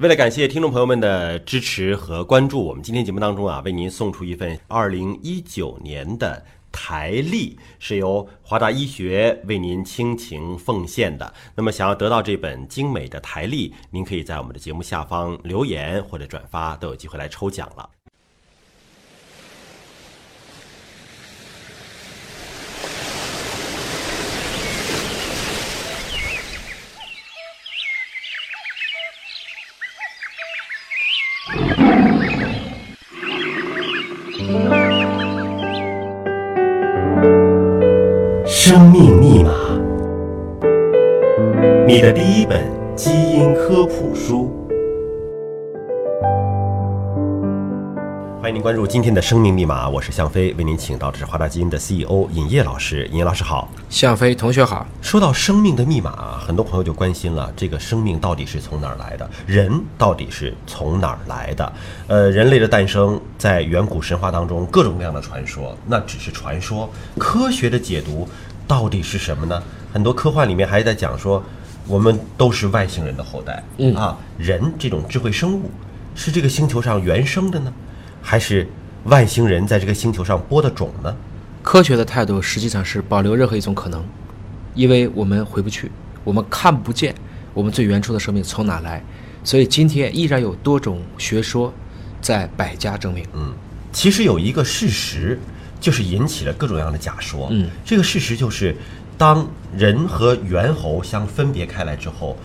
为了感谢听众朋友们的支持和关注，我们今天节目当中啊，为您送出一份二零一九年的台历，是由华大医学为您倾情奉献的。那么，想要得到这本精美的台历，您可以在我们的节目下方留言或者转发，都有机会来抽奖了。生命密码，你的第一本基因科普书。欢迎您关注今天的生命密码，我是向飞，为您请到的是华大基因的 CEO 尹烨老师。尹烨老师好，向飞同学好。说到生命的密码，很多朋友就关心了，这个生命到底是从哪儿来的？人到底是从哪儿来的？呃，人类的诞生在远古神话当中各种各样的传说，那只是传说。科学的解读到底是什么呢？很多科幻里面还在讲说，我们都是外星人的后代。嗯啊，人这种智慧生物是这个星球上原生的呢，还是外星人在这个星球上播的种呢？科学的态度实际上是保留任何一种可能，因为我们回不去，我们看不见我们最原初的生命从哪来，所以今天依然有多种学说在百家争鸣。嗯，其实有一个事实，就是引起了各种各样的假说。嗯，这个事实就是，当人和猿猴相分别开来之后，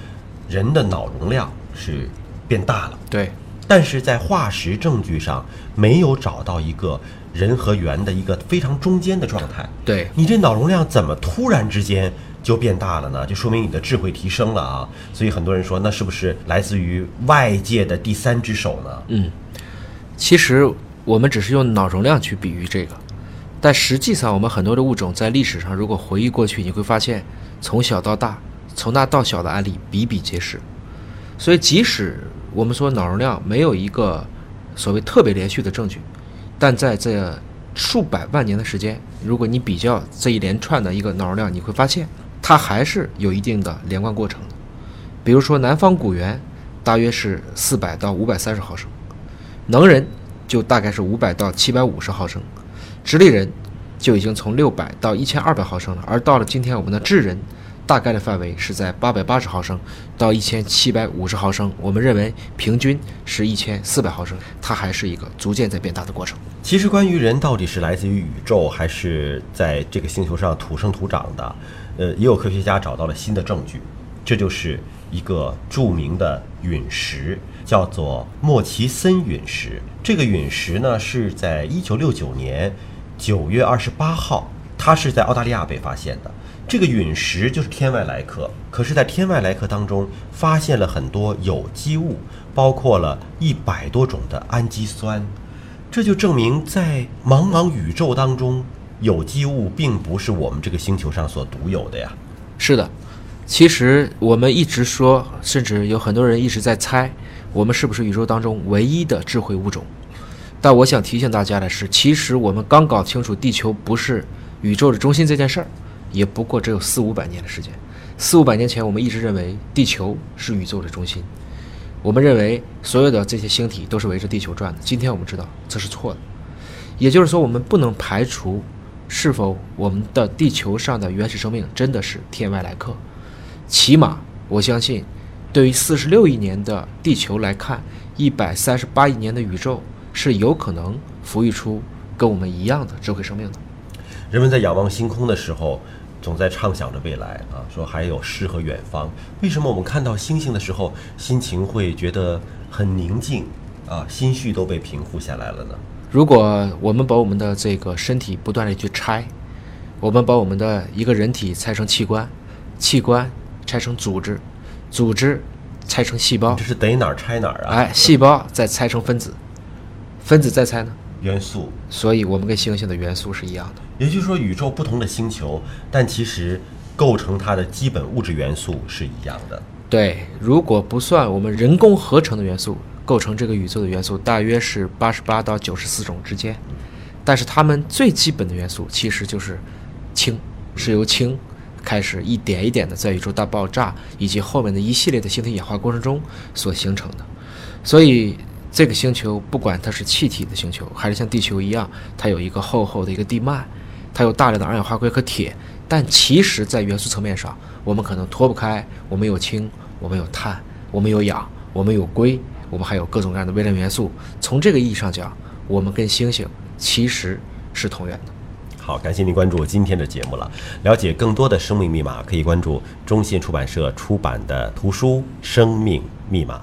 人的脑容量是变大了，对，但是在化石证据上没有找到一个人和猿的一个非常中间的状态。对，你这脑容量怎么突然之间就变大了呢？就说明你的智慧提升了啊！所以很多人说，那是不是来自于外界的第三只手呢？嗯，其实我们只是用脑容量去比喻这个，但实际上我们很多的物种在历史上如果回忆过去，你会发现从小到大，从大到小的案例比比皆是。所以，即使我们说脑容量没有一个所谓特别连续的证据，但在这数百万年的时间，如果你比较这一连串的一个脑容量，你会发现它还是有一定的连贯过程的。比如说，南方古猿大约是四百到五百三十毫升，能人就大概是五百到七百五十毫升，直立人就已经从六百到一千二百毫升了，而到了今天我们的智人。大概的范围是在八百八十毫升到一千七百五十毫升，我们认为平均是一千四百毫升，它还是一个逐渐在变大的过程。其实，关于人到底是来自于宇宙，还是在这个星球上土生土长的，呃，也有科学家找到了新的证据，这就是一个著名的陨石，叫做莫奇森陨石。这个陨石呢，是在一九六九年九月二十八号，它是在澳大利亚被发现的。这个陨石就是天外来客，可是，在天外来客当中发现了很多有机物，包括了一百多种的氨基酸，这就证明在茫茫宇宙当中，有机物并不是我们这个星球上所独有的呀。是的，其实我们一直说，甚至有很多人一直在猜，我们是不是宇宙当中唯一的智慧物种？但我想提醒大家的是，其实我们刚搞清楚地球不是宇宙的中心这件事儿。也不过只有四五百年的时间，四五百年前，我们一直认为地球是宇宙的中心，我们认为所有的这些星体都是围着地球转的。今天我们知道这是错的，也就是说，我们不能排除是否我们的地球上的原始生命真的是天外来客。起码，我相信，对于四十六亿年的地球来看，一百三十八亿年的宇宙是有可能孵育出跟我们一样的智慧生命的。人们在仰望星空的时候，总在畅想着未来啊，说还有诗和远方。为什么我们看到星星的时候，心情会觉得很宁静啊，心绪都被平复下来了呢？如果我们把我们的这个身体不断的去拆，我们把我们的一个人体拆成器官，器官拆成组织，组织拆成细胞这，是逮哪儿拆哪儿啊？哎，细胞再拆成分子，分子再拆呢？元素。所以我们跟星星的元素是一样的。也就是说，宇宙不同的星球，但其实构成它的基本物质元素是一样的。对，如果不算我们人工合成的元素，构成这个宇宙的元素大约是八十八到九十四种之间。但是它们最基本的元素其实就是氢，是由氢开始一点一点的在宇宙大爆炸以及后面的一系列的星体演化过程中所形成的。所以这个星球不管它是气体的星球，还是像地球一样，它有一个厚厚的一个地幔，它有大量的二氧化硅和铁，但其实在元素层面上，我们可能脱不开。我们有氢，我们有碳，我们有氧，我们有硅，我们还有各种各样的微量元素。从这个意义上讲，我们跟星星其实是同源的。好，感谢您关注今天的节目了。了解更多的生命密码，可以关注中信出版社出版的图书《生命密码》。